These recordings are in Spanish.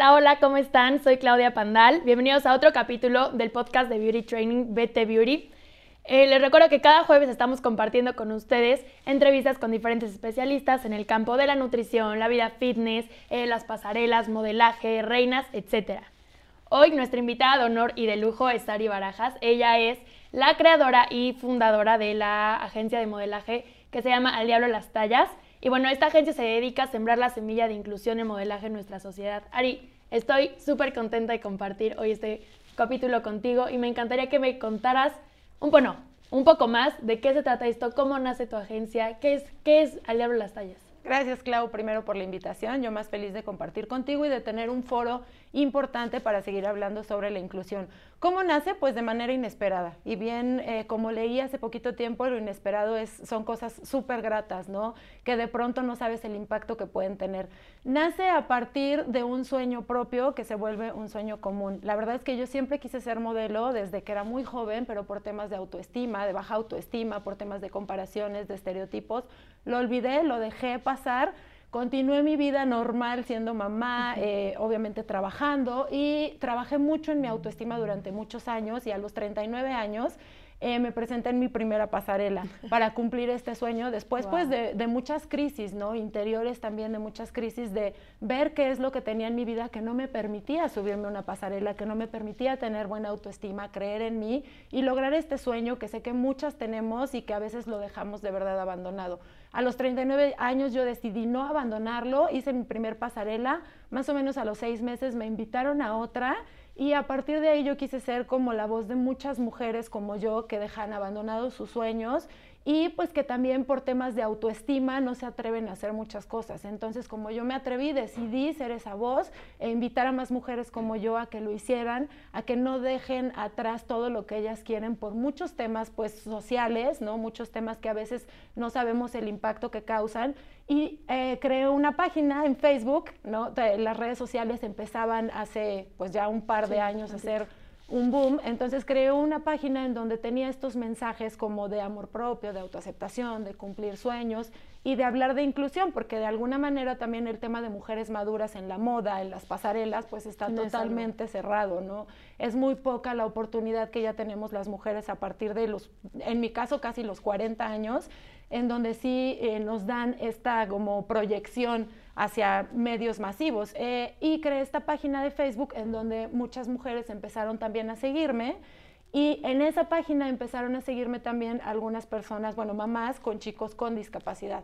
Hola, hola, ¿cómo están? Soy Claudia Pandal. Bienvenidos a otro capítulo del podcast de Beauty Training BT Beauty. Eh, les recuerdo que cada jueves estamos compartiendo con ustedes entrevistas con diferentes especialistas en el campo de la nutrición, la vida fitness, eh, las pasarelas, modelaje, reinas, etc. Hoy nuestra invitada de honor y de lujo es Sari Barajas. Ella es la creadora y fundadora de la agencia de modelaje que se llama Al Diablo las Tallas. Y bueno, esta agencia se dedica a sembrar la semilla de inclusión en modelaje en nuestra sociedad. Ari, estoy súper contenta de compartir hoy este capítulo contigo y me encantaría que me contaras un, bueno, un poco más de qué se trata esto, cómo nace tu agencia, qué es, qué es Al Diablo las Tallas. Gracias, Clau, primero por la invitación. Yo más feliz de compartir contigo y de tener un foro importante para seguir hablando sobre la inclusión. ¿Cómo nace? Pues de manera inesperada. Y bien, eh, como leí hace poquito tiempo, lo inesperado es, son cosas súper gratas, ¿no? Que de pronto no sabes el impacto que pueden tener. Nace a partir de un sueño propio que se vuelve un sueño común. La verdad es que yo siempre quise ser modelo desde que era muy joven, pero por temas de autoestima, de baja autoestima, por temas de comparaciones, de estereotipos, lo olvidé, lo dejé pasar Continué mi vida normal siendo mamá, eh, obviamente trabajando y trabajé mucho en mi autoestima durante muchos años y a los 39 años eh, me presenté en mi primera pasarela para cumplir este sueño después pues de, de, muchas crisis, ¿no? Interiores también, de muchas crisis, de ver qué es lo que tenía en mi vida que no me permitía subirme a una pasarela, que no me permitía tener buena autoestima, creer en mí y lograr este sueño que sé que muchas tenemos y que a veces lo dejamos de verdad abandonado. A los 39 años yo decidí no abandonarlo, hice mi primer pasarela, más o menos a los seis meses me invitaron a otra y a partir de ahí yo quise ser como la voz de muchas mujeres como yo que dejan abandonados sus sueños y pues que también por temas de autoestima no se atreven a hacer muchas cosas. Entonces, como yo me atreví, decidí ser esa voz e invitar a más mujeres como yo a que lo hicieran, a que no dejen atrás todo lo que ellas quieren por muchos temas pues sociales, ¿no? Muchos temas que a veces no sabemos el impacto que causan y eh, creé una página en Facebook, ¿no? las redes sociales empezaban hace pues ya un par de años a ser un boom, entonces creé una página en donde tenía estos mensajes como de amor propio, de autoaceptación, de cumplir sueños y de hablar de inclusión, porque de alguna manera también el tema de mujeres maduras en la moda, en las pasarelas, pues está totalmente cerrado, ¿no? Es muy poca la oportunidad que ya tenemos las mujeres a partir de los, en mi caso casi los 40 años, en donde sí eh, nos dan esta como proyección hacia medios masivos. Eh, y creé esta página de Facebook en donde muchas mujeres empezaron también a seguirme. Y en esa página empezaron a seguirme también algunas personas, bueno, mamás con chicos con discapacidad.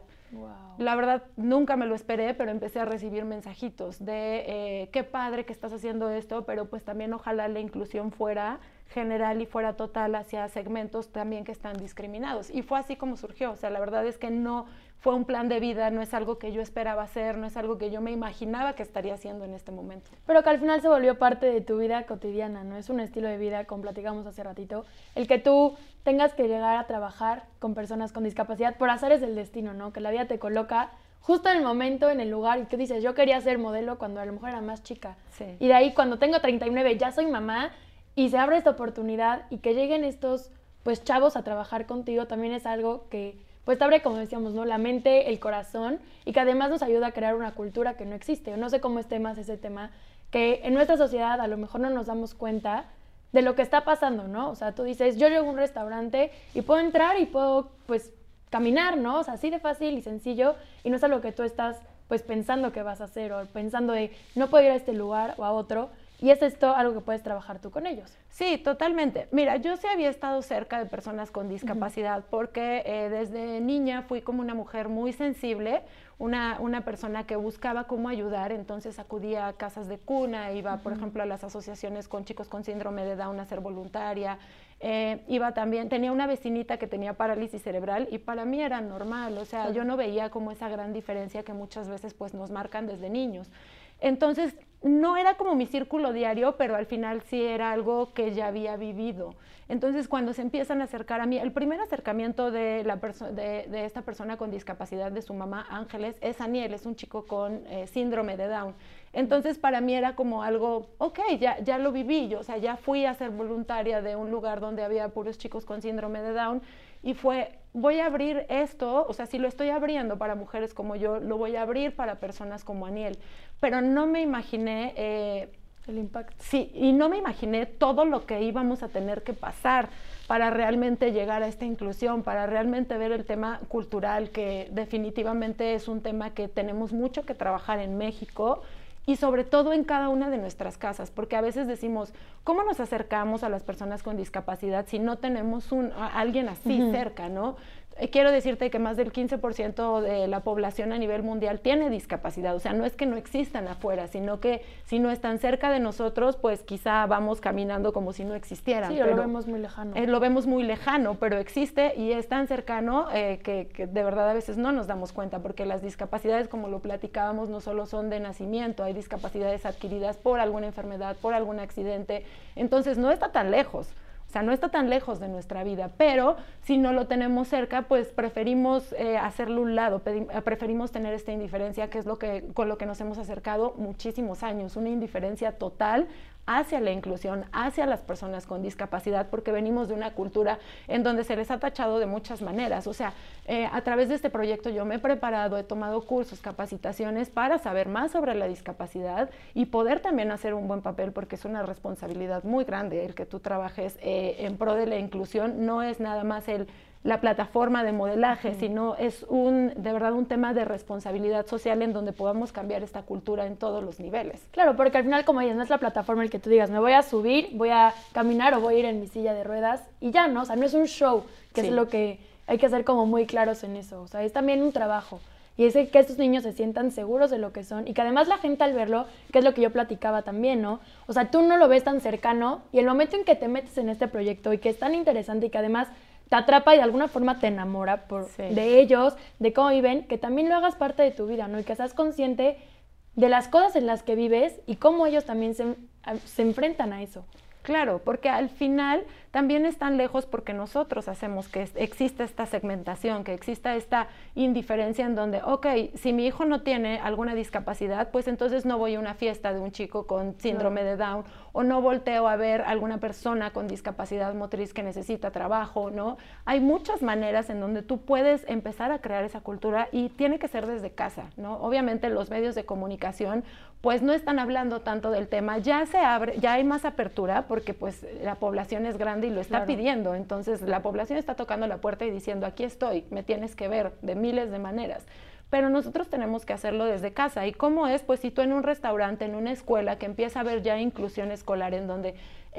La verdad, nunca me lo esperé, pero empecé a recibir mensajitos de eh, qué padre que estás haciendo esto, pero pues también ojalá la inclusión fuera general y fuera total hacia segmentos también que están discriminados. Y fue así como surgió. O sea, la verdad es que no fue un plan de vida, no es algo que yo esperaba hacer, no es algo que yo me imaginaba que estaría haciendo en este momento. Pero que al final se volvió parte de tu vida cotidiana, ¿no? Es un estilo de vida, como platicamos hace ratito, el que tú tengas que llegar a trabajar con personas con discapacidad por hacer es el destino, ¿no? Que la vida te coloca justo en el momento, en el lugar, y que dices, yo quería ser modelo cuando a lo mejor era más chica. Y de ahí, cuando tengo 39, ya soy mamá, y se abre esta oportunidad, y que lleguen estos, pues, chavos a trabajar contigo, también es algo que pues te abre, como decíamos, ¿no? La mente, el corazón y que además nos ayuda a crear una cultura que no existe. no sé cómo esté más ese tema, que en nuestra sociedad a lo mejor no nos damos cuenta de lo que está pasando, ¿no? O sea, tú dices, yo llego a un restaurante y puedo entrar y puedo, pues, caminar, ¿no? O sea, así de fácil y sencillo y no es algo que tú estás, pues, pensando que vas a hacer o pensando de, no puedo ir a este lugar o a otro y es esto algo que puedes trabajar tú con ellos. Sí, totalmente. Mira, yo sí había estado cerca de personas con discapacidad porque eh, desde niña fui como una mujer muy sensible, una, una, persona que buscaba cómo ayudar, entonces acudía a casas de cuna, iba, por ejemplo, a las asociaciones con chicos con síndrome de Down a ser voluntaria, eh, iba también, tenía una vecinita que tenía parálisis cerebral y para mí era normal, o sea, yo no veía como esa gran diferencia que muchas veces pues nos marcan desde niños. Entonces, no era como mi círculo diario, pero al final sí era algo que ya había vivido. Entonces, cuando se empiezan a acercar a mí, el primer acercamiento de, la de, de, esta persona con discapacidad, de su mamá Ángeles, es Aniel, es un chico con eh, síndrome de Down. Entonces, para mí era como algo, ok, ya, ya lo viví, yo, o sea, ya fui a ser voluntaria de un lugar donde había puros chicos con síndrome de Down y fue, voy a abrir esto, o sea, si lo estoy abriendo para mujeres como yo, lo voy a abrir para personas como Aniel. Pero no me imaginé... Eh, el impacto. Sí, y no me imaginé todo lo que íbamos a tener que pasar para realmente llegar a esta inclusión, para realmente ver el tema cultural, que definitivamente es un tema que tenemos mucho que trabajar en México y sobre todo en cada una de nuestras casas, porque a veces decimos, ¿cómo nos acercamos a las personas con discapacidad si no tenemos un, alguien así cerca, ¿no? Eh, quiero decirte que más del 15% de la población a nivel mundial tiene discapacidad. O sea, no es que no existan afuera, sino que si no están cerca de nosotros, pues quizá vamos caminando como si no existieran. Sí, lo vemos muy lejano. Eh, lo vemos muy lejano, pero existe y es tan cercano eh, que, que, de verdad a veces no nos damos cuenta, porque las discapacidades, como lo platicábamos, no solo son de nacimiento, hay discapacidades adquiridas por alguna enfermedad, por algún accidente. Entonces, no está tan lejos. O sea, no está tan lejos de nuestra vida, pero si no lo tenemos cerca, pues preferimos eh, hacerlo un lado, eh, preferimos tener esta indiferencia, que es lo que, con lo que nos hemos acercado muchísimos años, una indiferencia total hacia la inclusión, hacia las personas con discapacidad, porque venimos de una cultura en donde se les ha tachado de muchas maneras. O sea, eh, a través de este proyecto yo me he preparado, he tomado cursos, capacitaciones para saber más sobre la discapacidad y poder también hacer un buen papel, porque es una responsabilidad muy grande el que tú trabajes eh, en pro de la inclusión. No es nada más el la plataforma de modelaje, sino es un, de verdad un tema de responsabilidad social en donde podamos cambiar esta cultura en todos los niveles. Claro, porque al final, como dices, no es la plataforma el que tú digas, me voy a subir, voy a caminar o voy a ir en mi silla de ruedas y ya, ¿no? O sea, no es un show, que es lo que hay que ser como muy claros en eso. O sea, es también un trabajo. Y es que estos niños se sientan seguros de lo que son y que además la gente al verlo, que es lo que yo platicaba también, ¿no? O sea, tú no lo ves tan cercano y el momento en que te metes en este proyecto y que es tan interesante y que además te atrapa y de alguna forma te enamora por, de ellos, de cómo viven, que también lo hagas parte de tu vida, ¿no? Y que seas consciente de las cosas en las que vives y cómo ellos también se, se enfrentan a eso. Claro, porque al final también están lejos porque nosotros hacemos que exista esta segmentación, que exista esta indiferencia en donde, ok, si mi hijo no tiene alguna discapacidad, pues entonces no voy a una fiesta de un chico con síndrome de Down o no volteo a ver a alguna persona con discapacidad motriz que necesita trabajo, ¿no? Hay muchas maneras en donde tú puedes empezar a crear esa cultura y tiene que ser desde casa, ¿no? Obviamente los medios de comunicación pues no están hablando tanto del tema, ya se abre, ya hay más apertura porque pues la población es grande y lo está pidiendo. Entonces la población está tocando la puerta y diciendo, aquí estoy, me tienes que ver de miles de maneras. Pero nosotros tenemos que hacerlo desde casa. ¿Y cómo es? Pues si tú en un restaurante, en una escuela, que empieza a haber ya inclusión escolar en donde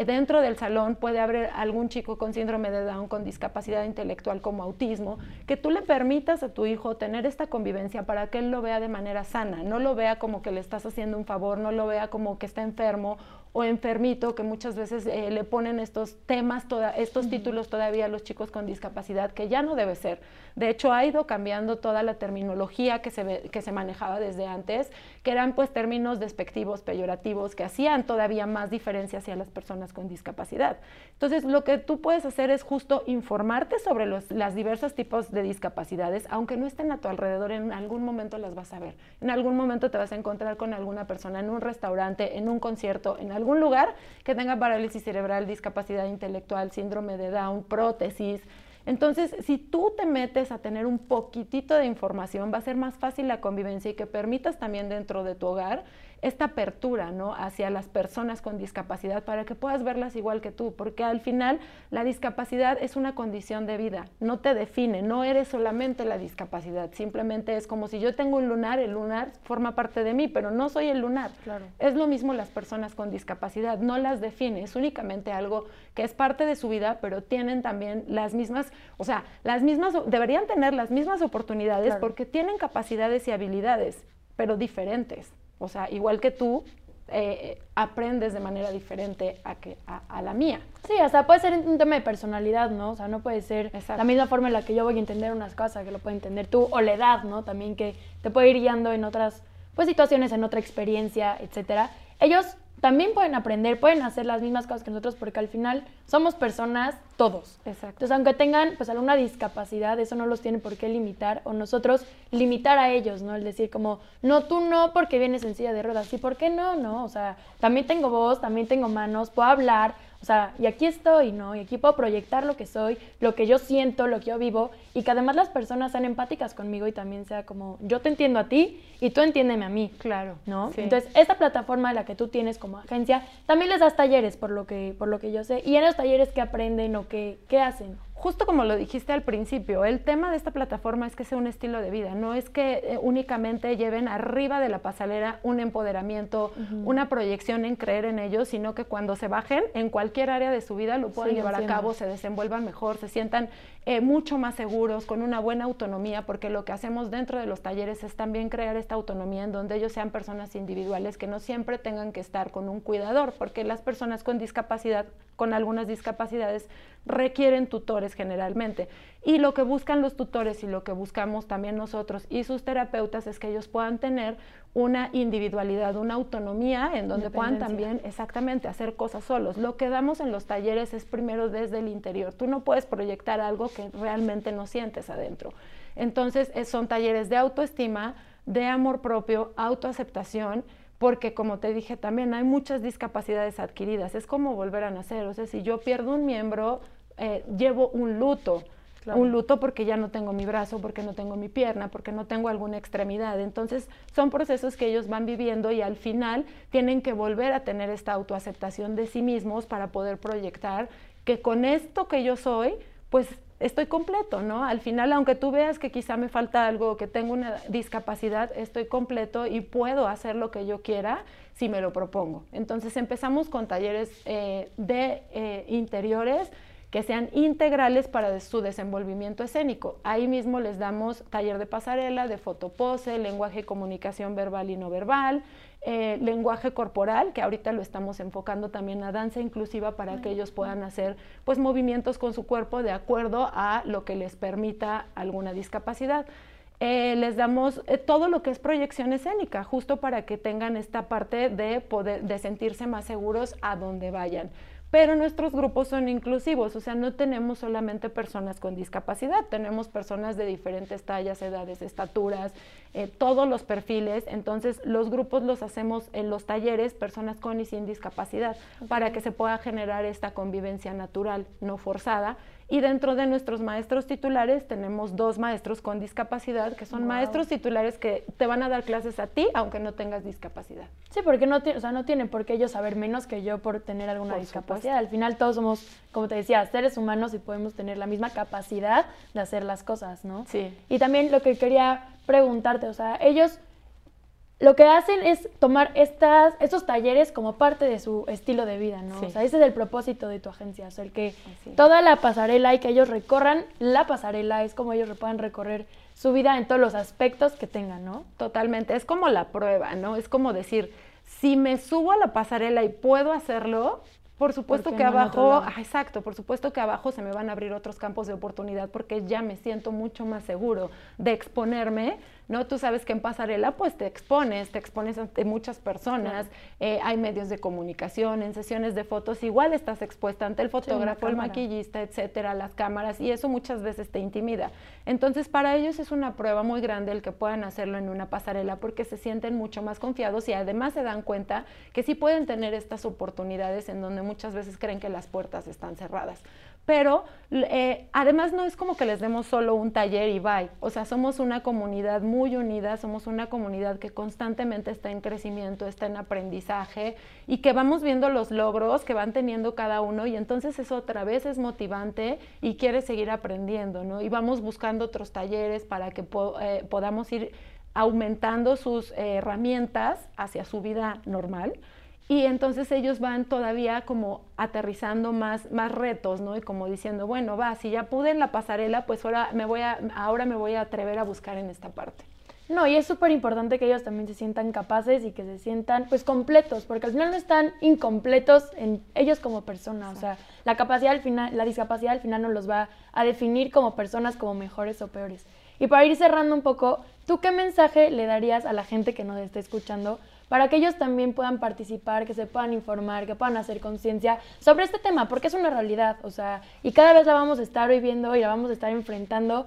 dentro del salón puede haber algún chico con síndrome de Down, con discapacidad intelectual como autismo, que tú le permitas a tu hijo tener esta convivencia para que él lo vea de manera sana, no lo vea como que le estás haciendo un favor, no lo vea como que está enfermo o enfermito, que muchas veces eh, le ponen estos temas, estos títulos todavía a los chicos con discapacidad, que ya no debe ser. De hecho, ha ido cambiando toda la terminología que se, que se manejaba desde antes, que eran pues términos despectivos, peyorativos, que hacían todavía más diferencia hacia las personas con discapacidad. Entonces, lo que tú puedes hacer es justo informarte sobre los las diversos tipos de discapacidades, aunque no estén a tu alrededor, en algún momento las vas a ver. En algún momento te vas a encontrar con alguna persona en un restaurante, en un concierto, en algún lugar que tenga parálisis cerebral, discapacidad intelectual, síndrome de Down, prótesis. Entonces, si tú te metes a tener un poquitito de información, va a ser más fácil la convivencia y que permitas también dentro de tu hogar esta apertura ¿no? hacia las personas con discapacidad para que puedas verlas igual que tú, porque al final la discapacidad es una condición de vida, no te define, no eres solamente la discapacidad, simplemente es como si yo tengo un lunar, el lunar forma parte de mí, pero no soy el lunar. Claro. Es lo mismo las personas con discapacidad, no las define, es únicamente algo que es parte de su vida, pero tienen también las mismas, o sea, las mismas, deberían tener las mismas oportunidades porque tienen capacidades y habilidades, pero diferentes. O sea, igual que tú, eh, aprendes de manera diferente a, que, a, la mía. Sí, hasta puede ser un tema de personalidad, ¿no? O sea, no puede ser la misma forma en la que yo voy a entender unas cosas que lo puede entender tú, o la edad, ¿no? También que te puede ir guiando en otras pues, situaciones, en otra experiencia, etcétera. Ellos también pueden aprender, pueden hacer las mismas cosas que nosotros, porque al final somos personas todos. Exacto. Entonces, aunque tengan pues alguna discapacidad, eso no los tiene por qué limitar, o nosotros limitar a ellos, ¿no? El decir como, no, tú no, porque vienes en silla de ruedas, ¿y por qué no? No, o sea, también tengo voz, también tengo manos, puedo hablar, o sea, y aquí estoy, ¿no? Y aquí puedo proyectar lo que soy, lo que yo siento, lo que yo vivo, y que además las personas sean empáticas conmigo y también sea como, yo te entiendo a ti y tú entiéndeme a mí. Claro. ¿No? sí. Entonces, esta plataforma la que tú tienes como agencia, también les das talleres, por lo que, por lo que yo sé. Y en los talleres, ¿qué aprenden o qué, qué hacen? Justo como lo dijiste al principio, el tema de esta plataforma es que sea un estilo de vida, no es que eh, únicamente lleven arriba de la pasarela un empoderamiento, una proyección en creer en ellos, sino que cuando se bajen en cualquier área de su vida lo puedan Sí, llevar entiendo. a cabo, se desenvuelvan mejor, se sientan eh, mucho más seguros, con una buena autonomía, porque lo que hacemos dentro de los talleres es también crear esta autonomía en donde ellos sean personas individuales que no siempre tengan que estar con un cuidador, porque las personas con discapacidad, con algunas discapacidades, requieren tutores generalmente. Y lo que buscan los tutores y lo que buscamos también nosotros y sus terapeutas es que ellos puedan tener una individualidad, una autonomía en donde puedan también exactamente hacer cosas solos. Lo que damos en los talleres es primero desde el interior. Tú no puedes proyectar algo que realmente no sientes adentro. Entonces, son talleres de autoestima, de amor propio, autoaceptación, porque como te dije también hay muchas discapacidades adquiridas. Es como volver a nacer. O sea, si yo pierdo un miembro, eh, llevo un luto. Claro. Un luto porque ya no tengo mi brazo, porque no tengo mi pierna, porque no tengo alguna extremidad. Entonces, son procesos que ellos van viviendo y al final tienen que volver a tener esta autoaceptación de sí mismos para poder proyectar que con esto que yo soy, pues estoy completo, ¿no? Al final, aunque tú veas que quizá me falta algo, que tengo una discapacidad, estoy completo y puedo hacer lo que yo quiera si me lo propongo. Entonces empezamos con talleres eh, de eh, interiores que sean integrales para su desenvolvimiento escénico. Ahí mismo les damos taller de pasarela, de fotopose, lenguaje y comunicación verbal y no verbal, eh, lenguaje corporal, que ahorita lo estamos enfocando también a danza inclusiva para que ellos puedan hacer pues movimientos con su cuerpo de acuerdo a lo que les permita alguna discapacidad. Eh, les damos eh, todo lo que es proyección escénica, justo para que tengan esta parte de poder, de sentirse más seguros a donde vayan. Pero nuestros grupos son inclusivos, o sea, no tenemos solamente personas con discapacidad, tenemos personas de diferentes tallas, edades, estaturas, eh, todos los perfiles. Entonces, los grupos los hacemos en los talleres, personas con y sin discapacidad, para que se pueda generar esta convivencia natural, no forzada. Y dentro de nuestros maestros titulares tenemos dos maestros con discapacidad, que son maestros titulares que te van a dar clases a ti, aunque no tengas discapacidad. Sí, porque no, o sea, no tienen por qué ellos saber menos que yo por tener alguna Por discapacidad. Al final todos somos, como te decía, seres humanos y podemos tener la misma capacidad de hacer las cosas, ¿no? Sí. Y también lo que quería preguntarte, o sea, ellos lo que hacen es tomar estas, estos talleres como parte de su estilo de vida, ¿no? Sí. O sea, ese es el propósito de tu agencia, o sea, el que toda la pasarela y que ellos recorran la pasarela es como ellos puedan recorrer su vida en todos los aspectos que tengan, ¿no? Totalmente, es como la prueba, ¿no? Es como decir, si me subo a la pasarela y puedo hacerlo, por supuesto que no abajo, ah, exacto, por supuesto que abajo se me van a abrir otros campos de oportunidad porque ya me siento mucho más seguro de exponerme, ¿no? Tú sabes que en pasarela pues te expones, te expones ante muchas personas, eh, hay medios de comunicación, en sesiones de fotos igual estás expuesta ante el fotógrafo, el maquillista, etcétera, las cámaras y eso muchas veces te intimida. Entonces, para ellos es una prueba muy grande el que puedan hacerlo en una pasarela porque se sienten mucho más confiados y además se dan cuenta que sí pueden tener estas oportunidades en donde muchas veces creen que las puertas están cerradas. Pero eh, además no es como que les demos solo un taller y bye. O sea, somos una comunidad muy unida, somos una comunidad que constantemente está en crecimiento, está en aprendizaje y que vamos viendo los logros que van teniendo cada uno y entonces eso otra vez es motivante y quiere seguir aprendiendo, ¿no? Y vamos buscando otros talleres para que eh, podamos ir aumentando sus eh, herramientas hacia su vida normal. Y entonces ellos van todavía como aterrizando más, más retos, ¿no? Y como diciendo, bueno, va, si ya pude en la pasarela, pues ahora me voy a, ahora me voy a atrever a buscar en esta parte. No, y es súper importante que ellos también se sientan capaces y que se sientan pues completos, porque al final no están incompletos en ellos como personas, o sea, la capacidad al final, la discapacidad al final no los va a definir como personas como mejores o peores. Y para ir cerrando un poco, ¿tú qué mensaje le darías a la gente que nos esté escuchando para que ellos también puedan participar, que se puedan informar, que puedan hacer conciencia sobre este tema, porque es una realidad, o sea, y cada vez la vamos a estar viviendo y la vamos a estar enfrentando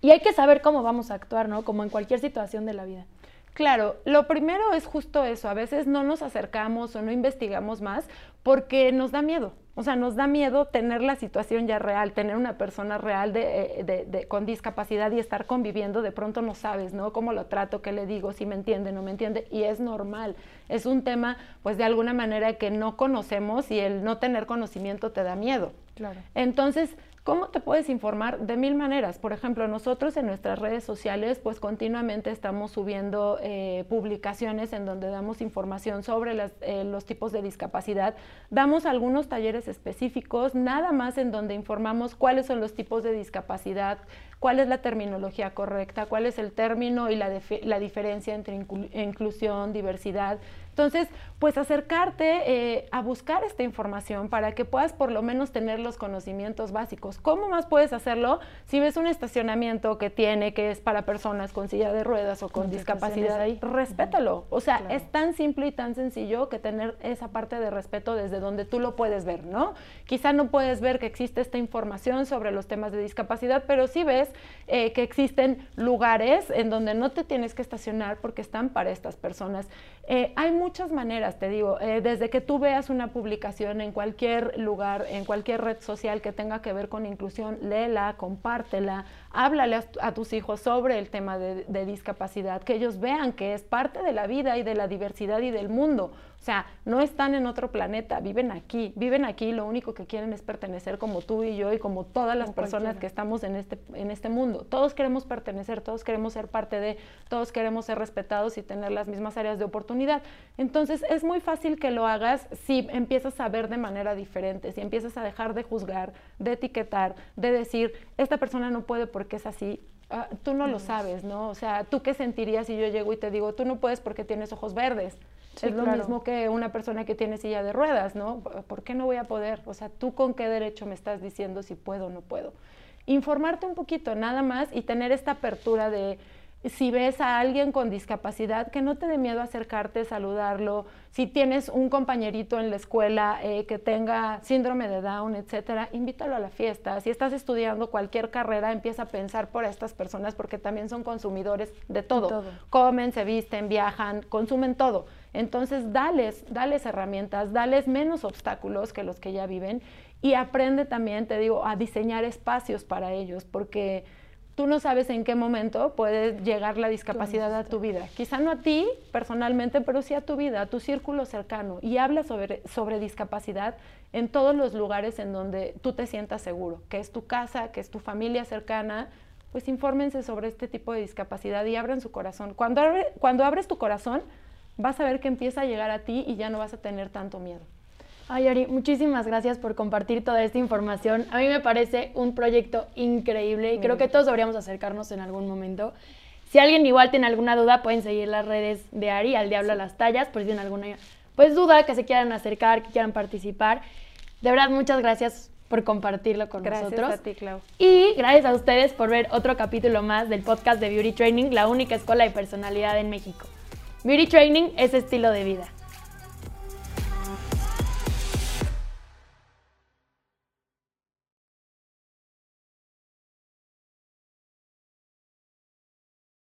y hay que saber cómo vamos a actuar, ¿no? Como en cualquier situación de la vida. Claro, lo primero es justo eso, a veces no nos acercamos o no investigamos más porque nos da miedo, o sea, nos da miedo tener la situación ya real, tener una persona real de, eh, con discapacidad y estar conviviendo, de pronto no sabes, ¿no? ¿Cómo lo trato? ¿Qué le digo? ¿Si me entiende? ¿No me entiende? Y es normal, es un tema, pues de alguna manera que no conocemos y el no tener conocimiento te da miedo. Claro. Entonces, ¿Cómo te puedes informar? De mil maneras. Por ejemplo, nosotros en nuestras redes sociales, pues continuamente estamos subiendo eh, publicaciones en donde damos información sobre eh, los tipos de discapacidad. Damos algunos talleres específicos, nada más en donde informamos cuáles son los tipos de discapacidad, cuál es la terminología correcta, cuál es el término y la, la diferencia entre inclusión, diversidad. Entonces, pues acercarte eh, a buscar esta información para que puedas por lo menos tener los conocimientos básicos. ¿Cómo más puedes hacerlo? Si ves un estacionamiento que tiene, que es para personas con silla de ruedas o con discapacidad, ahí. respétalo. O sea, es tan simple y tan sencillo que tener esa parte de respeto desde donde tú lo puedes ver, ¿no? Quizá no puedes ver que existe esta información sobre los temas de discapacidad, pero sí ves eh, que existen lugares en donde no te tienes que estacionar porque están para estas personas. Eh, hay muchas maneras, te digo, eh, desde que tú veas una publicación en cualquier lugar, en cualquier red social que tenga que ver con inclusión, léela, compártela, háblale a, tus hijos sobre el tema de discapacidad, que ellos vean que es parte de la vida y de la diversidad y del mundo. O sea, no están en otro planeta, viven aquí, viven aquí, lo único que quieren es pertenecer como tú y yo y como todas las personas que estamos en este, en este mundo. Todos queremos pertenecer, todos queremos ser parte de, todos queremos ser respetados y tener las mismas áreas de oportunidad. Entonces, es muy fácil que lo hagas si empiezas a ver de manera diferente, si empiezas a dejar de juzgar, de etiquetar, de decir, esta persona no puede porque es así, ah, tú no lo sabes, ¿no? O sea, ¿tú qué sentirías si yo llego y te digo, tú no puedes porque tienes ojos verdes? es lo mismo que una persona que tiene silla de ruedas, ¿no? ¿Por qué no voy a poder? O sea, ¿tú con qué derecho me estás diciendo si puedo o no puedo? Informarte un poquito, nada más, y tener esta apertura de si ves a alguien con discapacidad, que no te dé miedo acercarte, saludarlo. Si tienes un compañerito en la escuela eh, que tenga síndrome de Down, etcétera, invítalo a la fiesta. Si estás estudiando cualquier carrera, empieza a pensar por estas personas porque también son consumidores de todo. todo. Comen, se visten, viajan, consumen todo. Entonces, dales, dales herramientas, dales menos obstáculos que los que ya viven y aprende también, te digo, a diseñar espacios para ellos, porque tú no sabes en qué momento puede llegar la discapacidad a tu vida. Quizá no a ti personalmente, pero sí a tu vida, a tu círculo cercano. Y habla sobre, sobre discapacidad en todos los lugares en donde tú te sientas seguro, que es tu casa, que es tu familia cercana. Pues infórmense sobre este tipo de discapacidad y abran su corazón. Cuando, cuando abres tu corazón, vas a ver que empieza a llegar a ti y ya no vas a tener tanto miedo. Ay, Ari, muchísimas gracias por compartir toda esta información. A mí me parece un proyecto increíble y creo que todos deberíamos acercarnos en algún momento. Si alguien igual tiene alguna duda, pueden seguir las redes de Ari, al Diablo a las Tallas, por si tienen alguna pues, duda, que se quieran acercar, que quieran participar. De verdad, muchas gracias por compartirlo con nosotros. Gracias a ti, Clau. Y gracias a ustedes por ver otro capítulo más del podcast de Beauty Training, la única escuela de personalidad en México. Beauty Training es estilo de vida.